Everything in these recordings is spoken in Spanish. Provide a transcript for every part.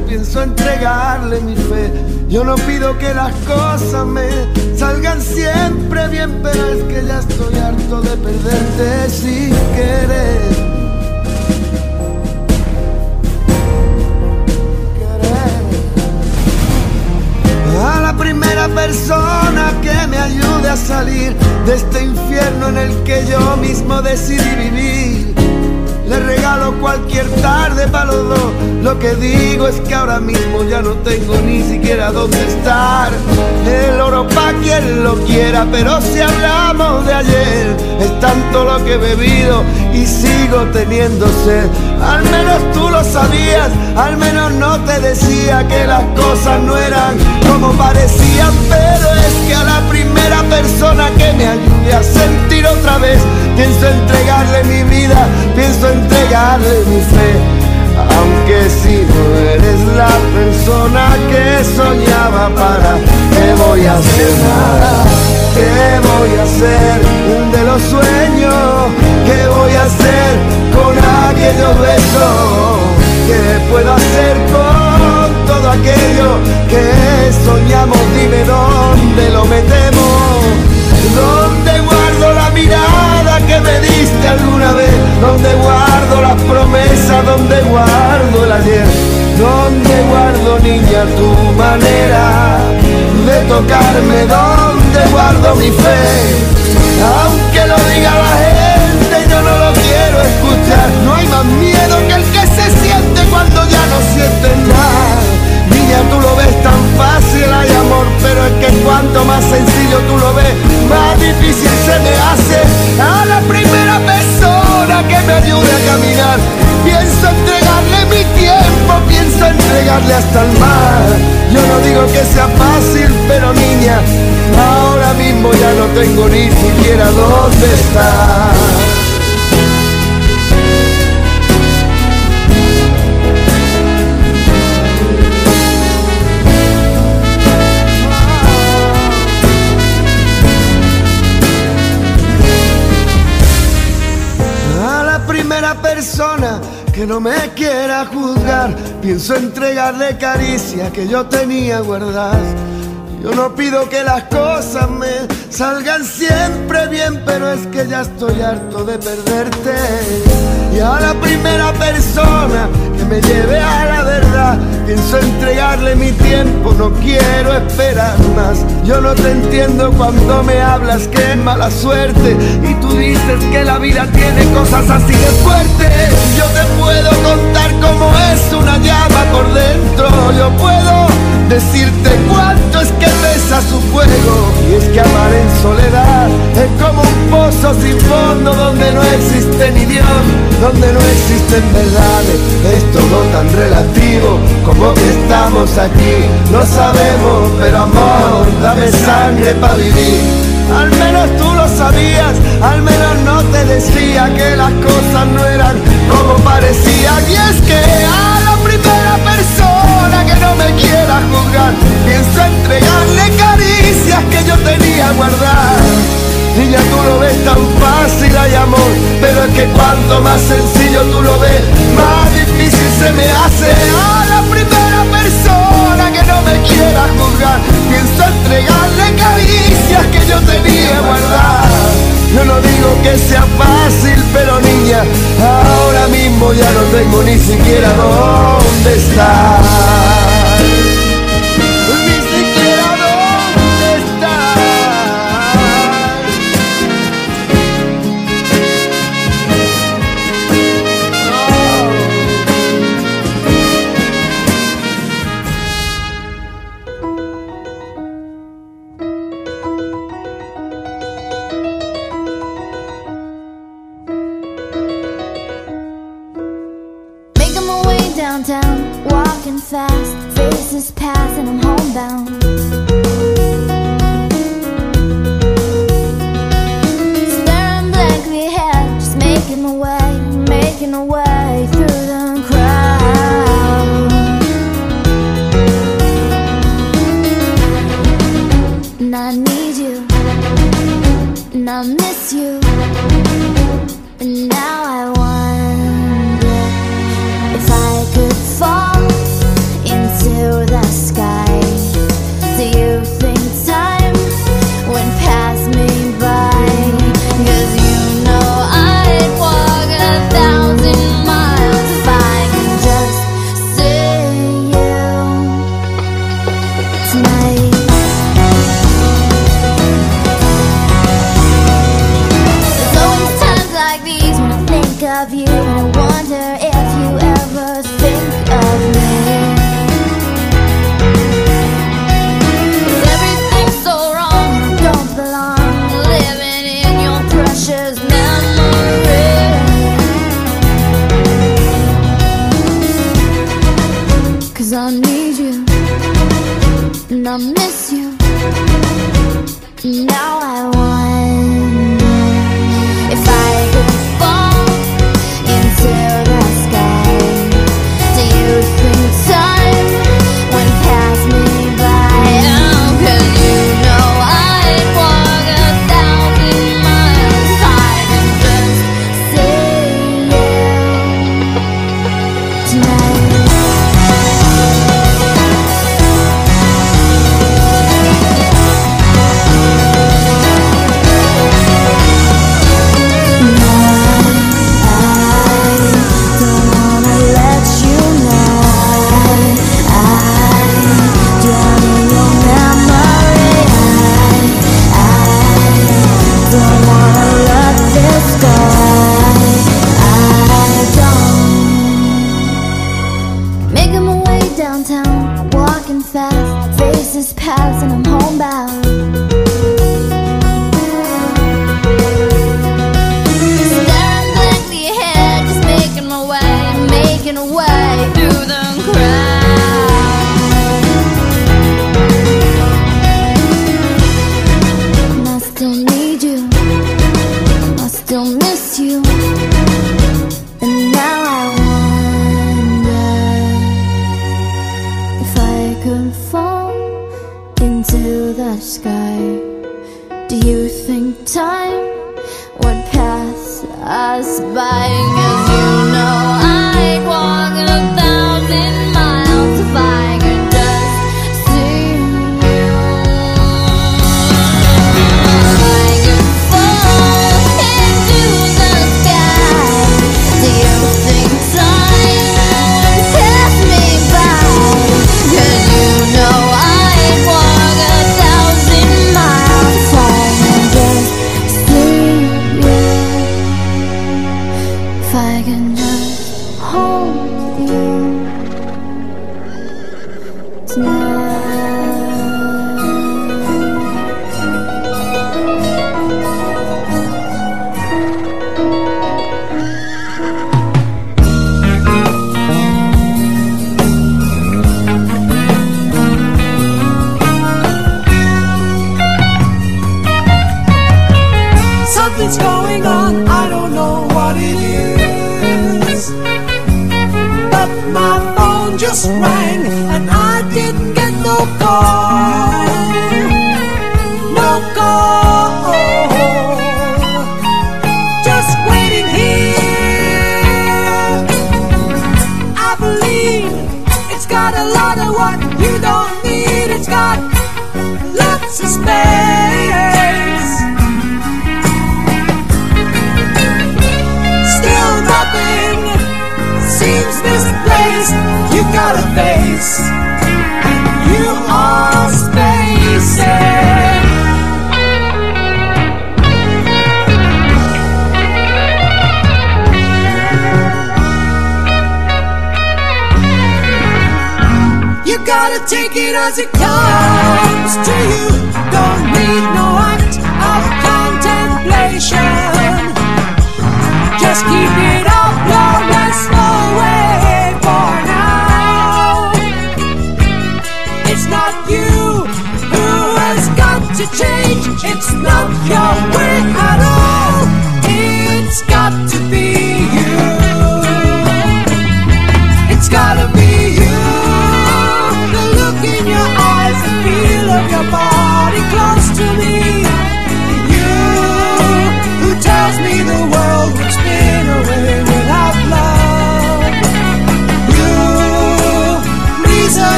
pienso entregarle mi fe. Yo no pido que las cosas me salgan siempre bien, pero es que ya estoy harto de perderte sin querer. a la primera persona que me ayude a salir de este infierno en el que yo mismo decidí vivir. Le regalo cualquier tarde para los dos. Lo que digo es que ahora mismo ya no tengo ni siquiera dónde estar. El oro pa' quien lo quiera, pero si hablamos de ayer, es tanto lo que he bebido y sigo teniendo sed. Al menos tú lo sabías, al menos no te decía que las cosas no eran como parecían, pero es que a la primera persona que me ayude a sentir otra vez, pienso entregarle mi vida, pienso entregarle mi fe. Aunque si no eres la persona que soñaba para, ¿qué voy a hacer nada? ¿Qué voy a hacer de los sueños? ¿Qué voy a hacer con aquellos besos? ¿Qué puedo hacer con todo aquello que soñamos? Dime dónde lo metemos. ¿Dónde alguna vez? ¿Dónde guardo las promesas? ¿Dónde guardo el ayer? ¿Dónde guardo, niña, tu manera de tocarme? ¿Dónde guardo mi fe? Aunque lo diga la gente, yo no lo quiero escuchar. No hay más miedo que el que se siente cuando ya no sientes nada. Niña, tú lo ves tan fácil, hay amor, pero es que cuanto más sencillo tú lo ves, más difícil se me hace a la primera que me ayude a caminar. Pienso entregarle mi tiempo, pienso entregarle hasta el mar. Yo no digo que sea fácil, pero niña, ahora mismo ya no tengo ni siquiera dónde estar. Que no me quiera juzgar, pienso entregarle caricia que yo tenía guardadas. Yo no pido que las cosas me salgan siempre bien, pero es que ya estoy harto de perderte. Y a la primera persona que me lleve a la verdad, pienso entregarle mi tiempo, no quiero esperar más. Yo no te entiendo cuando me hablas que es mala suerte y tú dices que la vida tiene cosas así de fuertes. Yo te puedo contar cómo es una llama por dentro, yo puedo decirte cuánto es que pesa su fuego. Y es que amar en soledad es como un pozo sin fondo donde no existe ni Dios, donde no existen verdades. Es todo tan relativo como que estamos aquí. No sabemos, pero amor, dame sangre para vivir. Al menos tú lo sabías, al menos no te decía que las cosas no eran como parecían. Y es que a la primera persona que no me quiera cuanto más sencillo tú lo ves, más difícil se me hace. A la primera persona que no me quiera juzgar, pienso entregarle caricias que yo tenía guardadas. Yo no digo que sea fácil, pero niña, ahora mismo ya no tengo ni siquiera dónde estar.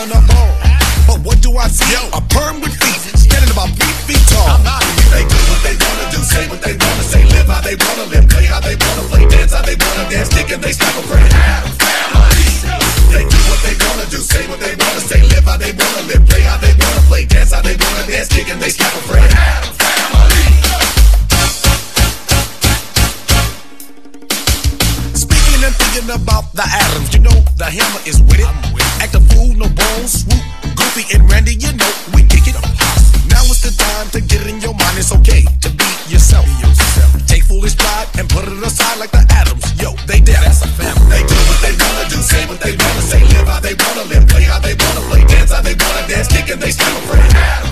I'm having a ball. But what do I see? A perm with feet, standing about three feet tall. They do what they wanna do, say what they wanna say, live how they wanna live, play how they wanna play, dance how they wanna dance, kick and they slap a friend. They do what they wanna do, say what they wanna say, live how they wanna live, play how they wanna play, dance how they wanna dance, kick and they slap a friend. Speaking and thinking about the atoms, you know the hammer is with it. Swoop, goofy and Randy, you know we kick it. Now it's the time to get in your mind. It's okay to be yourself. Take foolish pride and put it aside like the atoms. Yo, they dead. That's a family. They do what they wanna do, say what they wanna say, live how they wanna live, play how they wanna play, dance how they wanna dance, kick and they slap a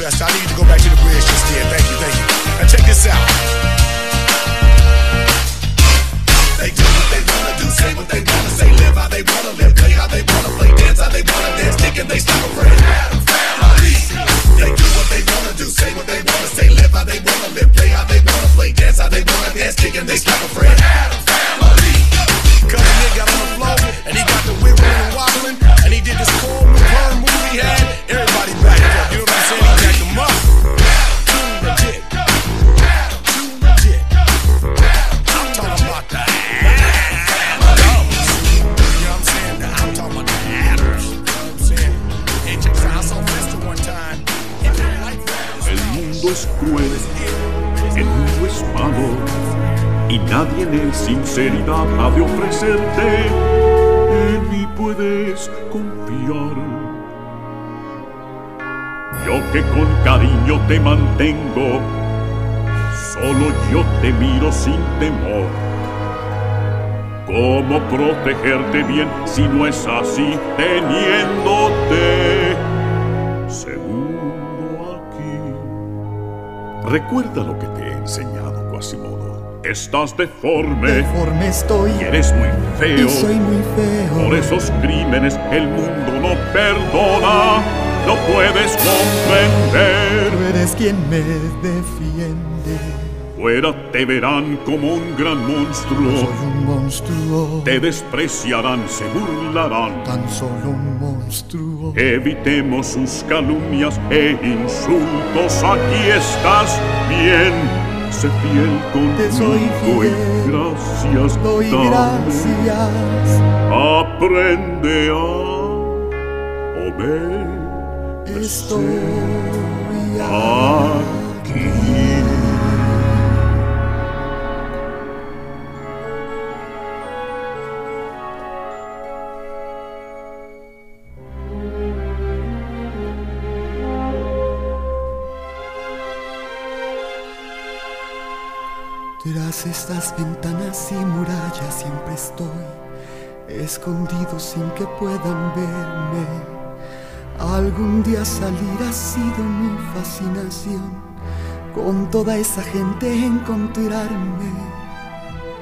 Festa. I need to go back to the bridge just here. Thank you, thank you. Now check this out. They do what they wanna do, say what they wanna say, live how they wanna live, play how they wanna play, dance how they wanna dance, kick and they slap a friend. They do what they wanna do, say what they wanna say, live how they wanna live, play how they wanna play, dance how they wanna dance, kick and they slap a friend. Sinceridad ha de ofrecerte. En mí puedes confiar. Yo que con cariño te mantengo, solo yo te miro sin temor. ¿Cómo protegerte bien si no es así teniéndote seguro aquí? Recuerda lo que Estás deforme Deforme estoy y eres muy feo. y soy muy feo. Por esos crímenes el mundo no perdona, no puedes comprender. Tú eres quien me defiende. Fuera te verán como un gran monstruo, Soy un monstruo, te despreciarán, se burlarán. tan solo un monstruo. Evitemos sus calumnias e insultos, aquí estás bien. Sé fiel conmigo Te soy fiel. y gracias Doy dame. gracias, Aprende a obedecer. estoy aquí. Estas ventanas y murallas siempre estoy escondido sin que puedan verme. Algún día salir ha sido mi fascinación. Con toda esa gente encontrarme.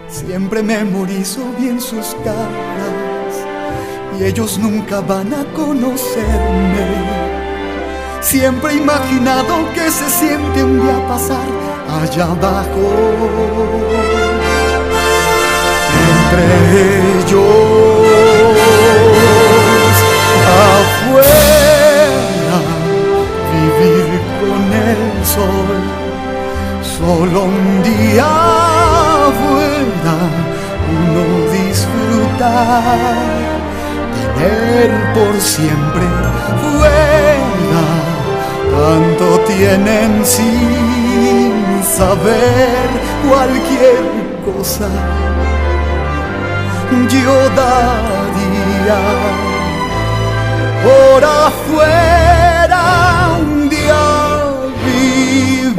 Siempre memorizo bien sus caras y ellos nunca van a conocerme. Siempre he imaginado que se siente un día pasar allá abajo. Entre ellos, afuera, vivir con el sol. Solo un día afuera, uno disfrutar, tener por siempre fuera. Tanto tienen sin saber cualquier cosa. Yo daría por afuera un día vivir.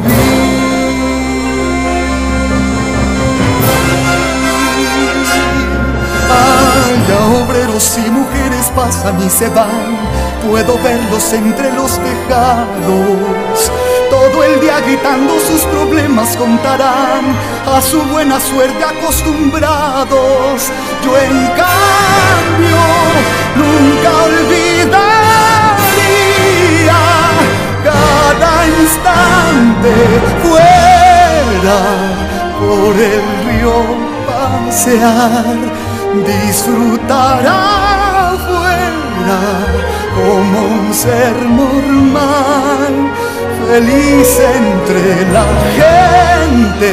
Ay, obreros y mujeres pasan y se van, puedo verlos entre los tejados. Todo el día gritando sus problemas contarán a su buena suerte acostumbrados. Yo en cambio nunca olvidaría cada instante fuera por el río pasear, disfrutar afuera como un ser normal, feliz entre la gente,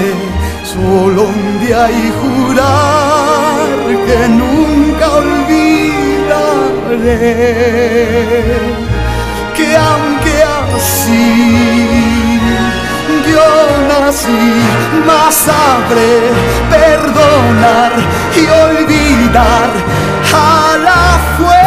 solo un día y jurar que nunca olvidaré que aunque así yo nací, más sabré perdonar y olvidar a la fuera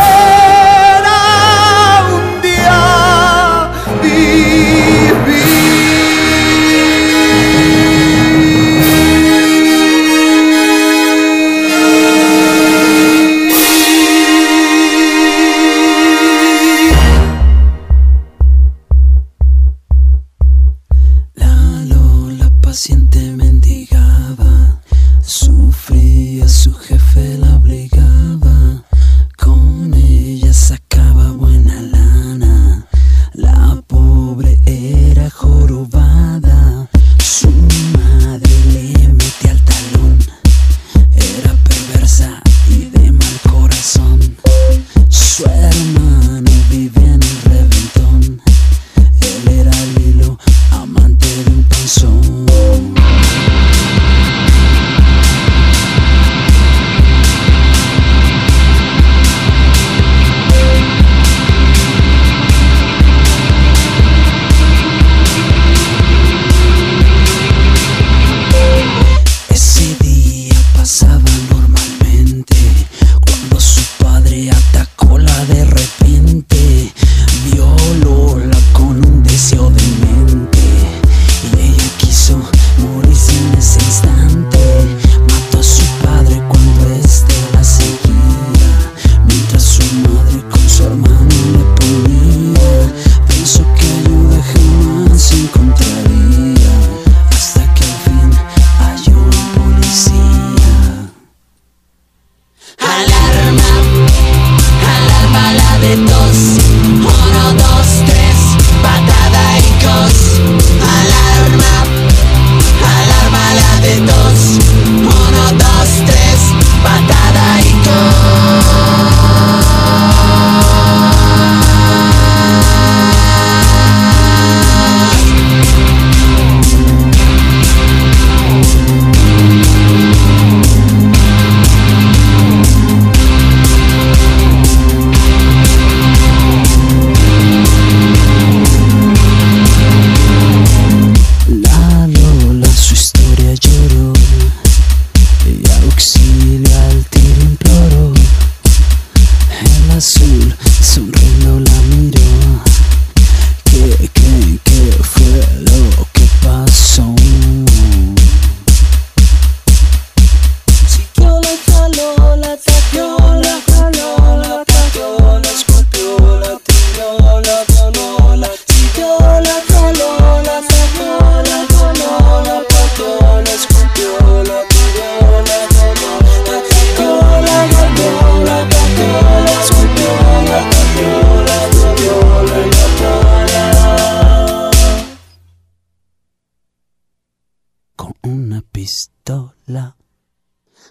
pistola.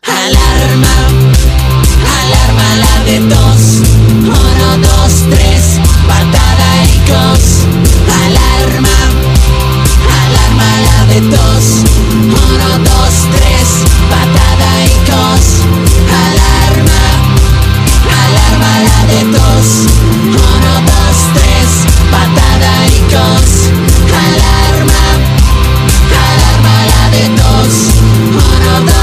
Alarma, alarma la de dos. Uno, dos, tres, patada y cos. Alarma, alarma la de dos. Uno, dos, tres, patada y cos. Alarma, alarma la de dos. Uno, dos, tres, patada y cos. another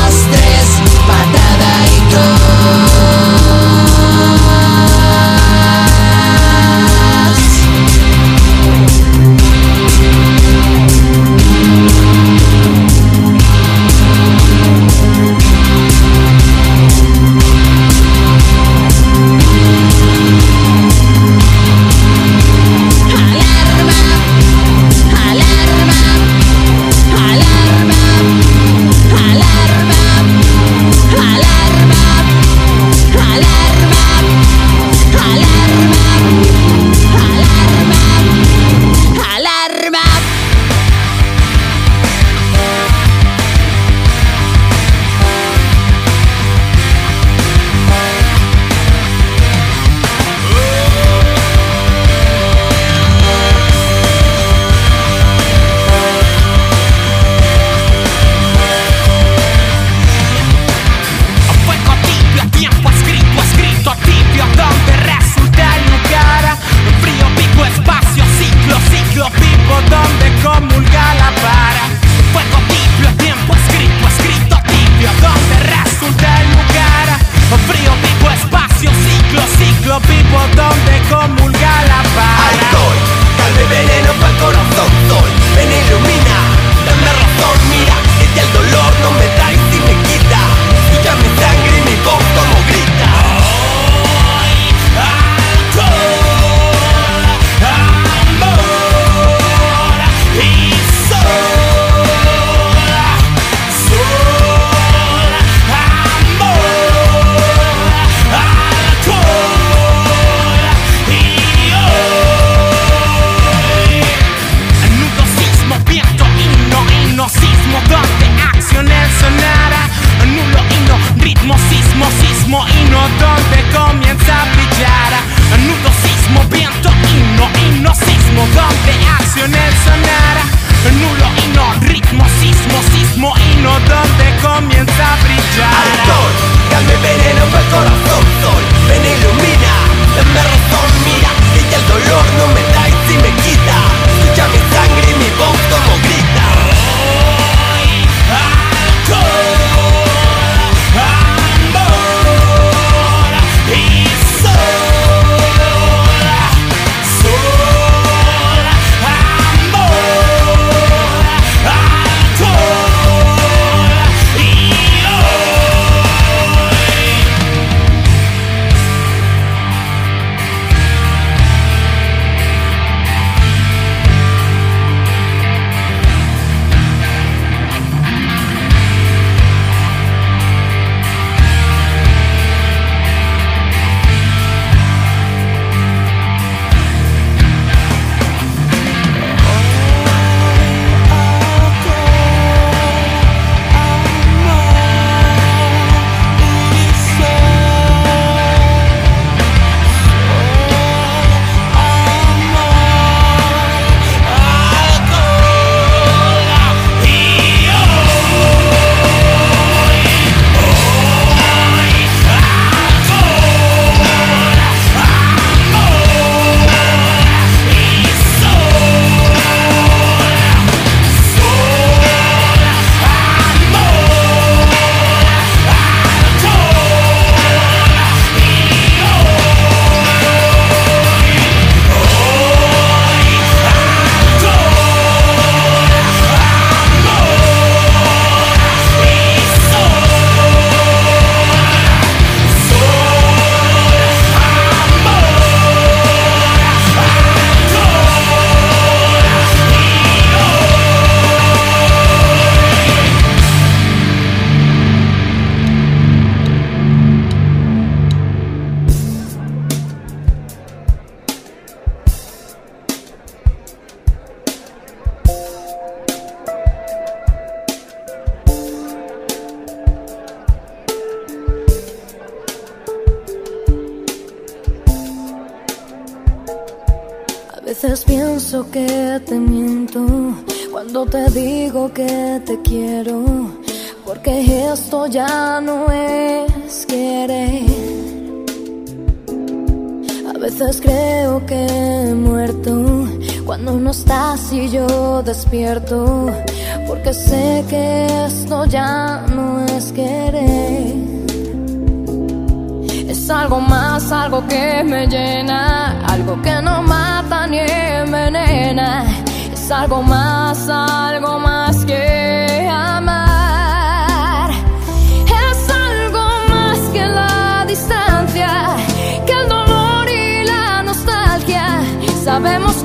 sabemos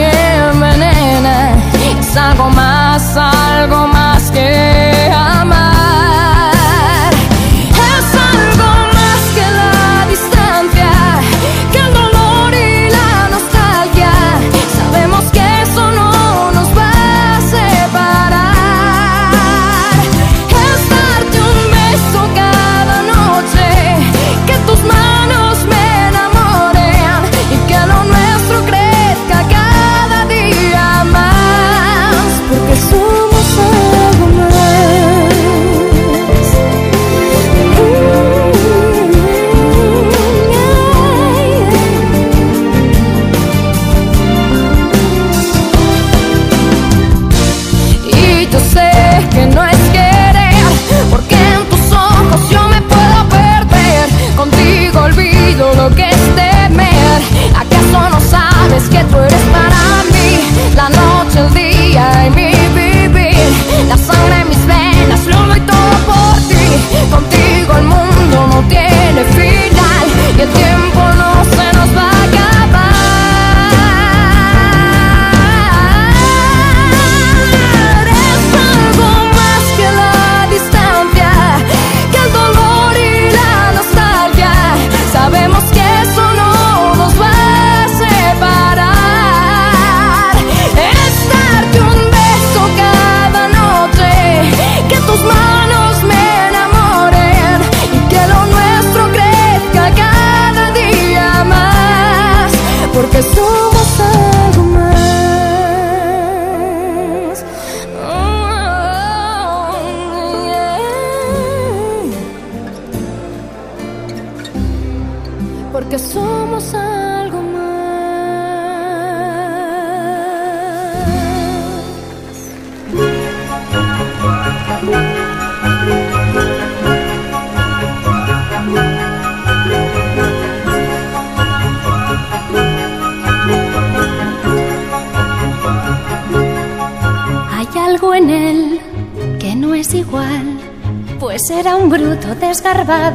envenena. Es algo más, algo más que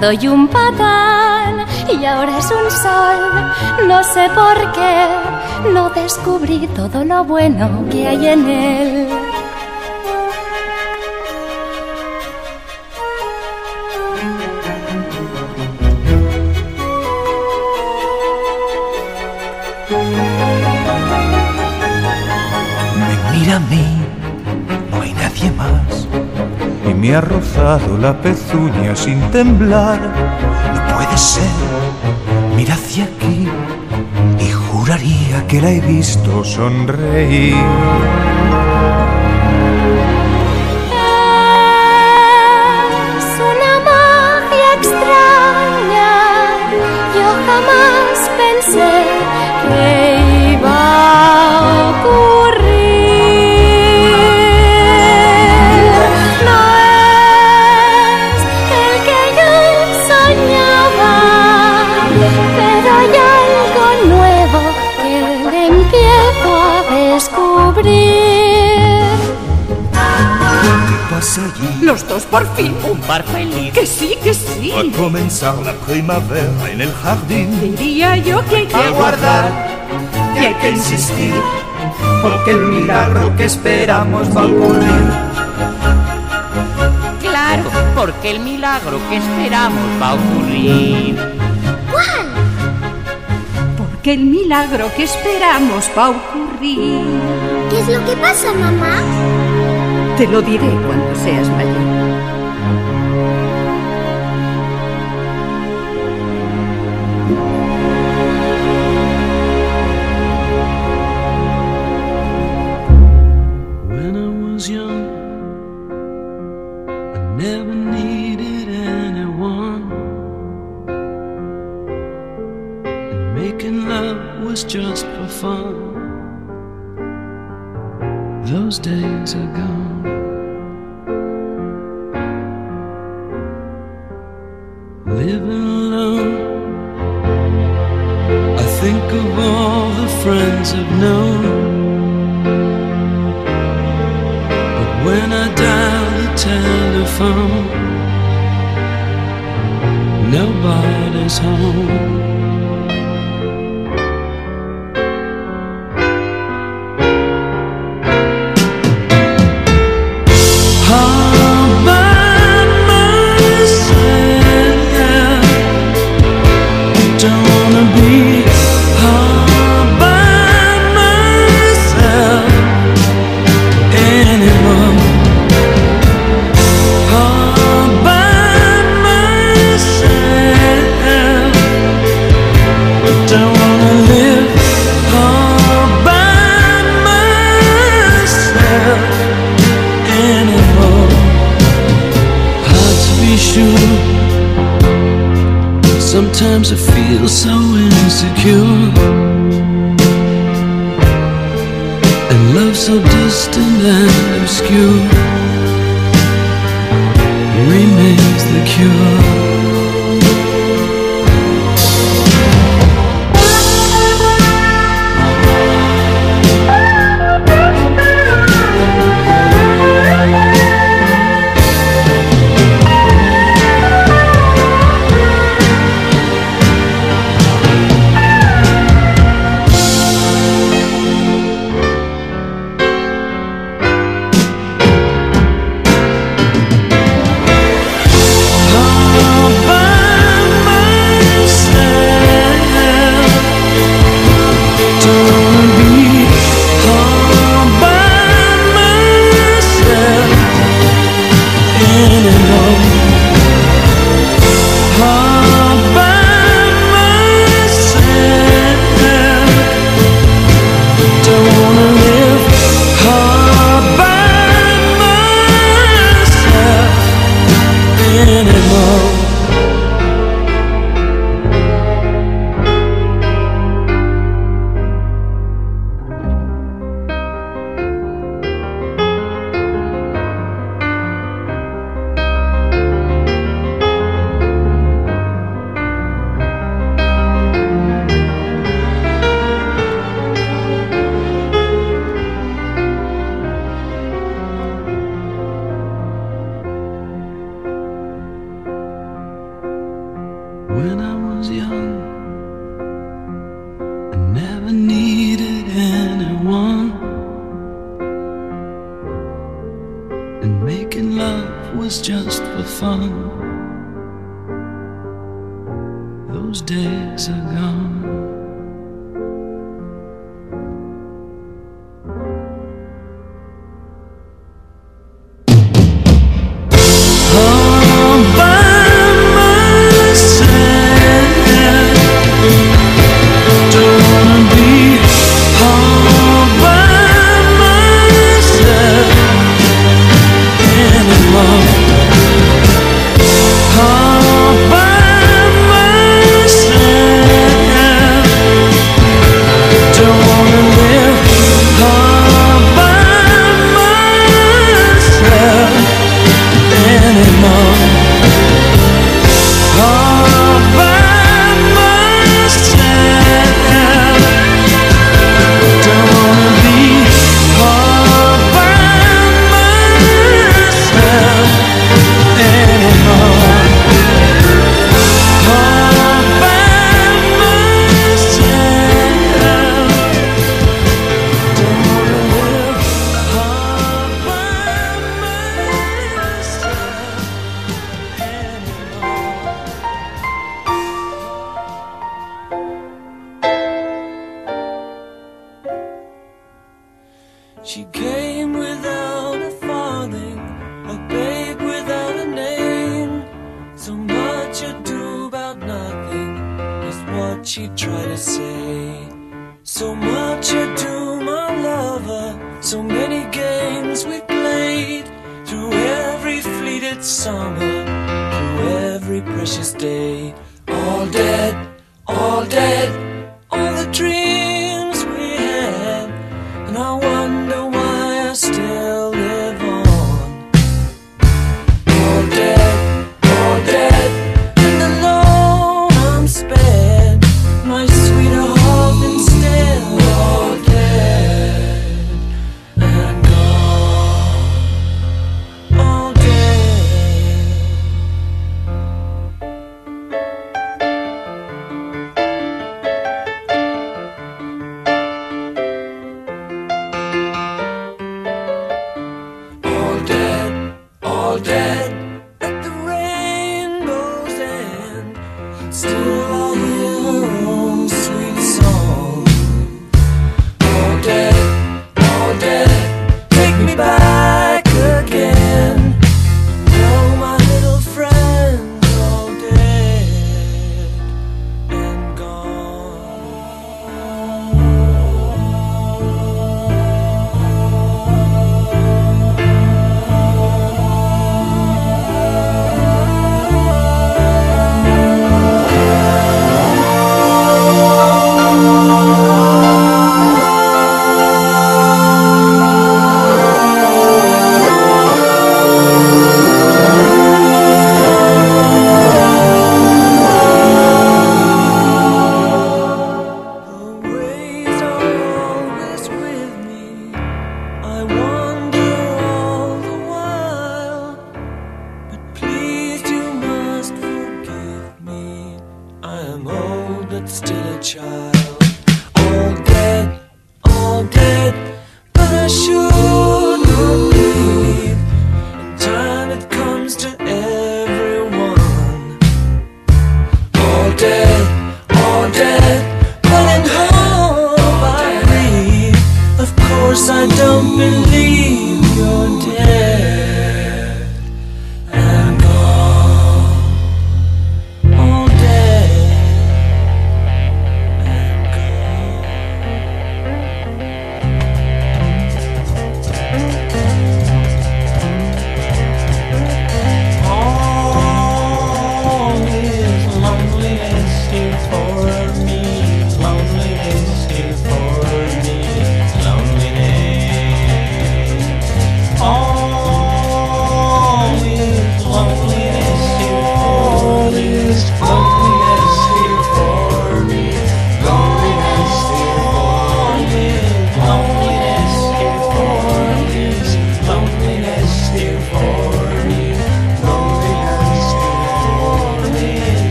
doy un patán y ahora es un sol. No sé por qué no descubrí todo lo bueno que hay en él. me ha rozado la pezuña sin temblar. No puede ser, mira hacia aquí y juraría que la he visto sonreír. Es una magia extraña, yo jamás pensé que iba a ocurrir. Los dos por fin. Un par feliz. Que sí, que sí. va a comenzar la primavera en el jardín. Diría yo que hay que aguardar y hay que insistir, porque el milagro que esperamos va a ocurrir. Claro, porque el milagro que esperamos va a ocurrir. ¿Cuál? Porque el milagro que esperamos va a ocurrir. ¿Qué es lo que pasa, mamá? Te lo diré cuando seas mayor. Telephone, nobody's home. Sometimes I feel so insecure. And love so distant and obscure remains the cure.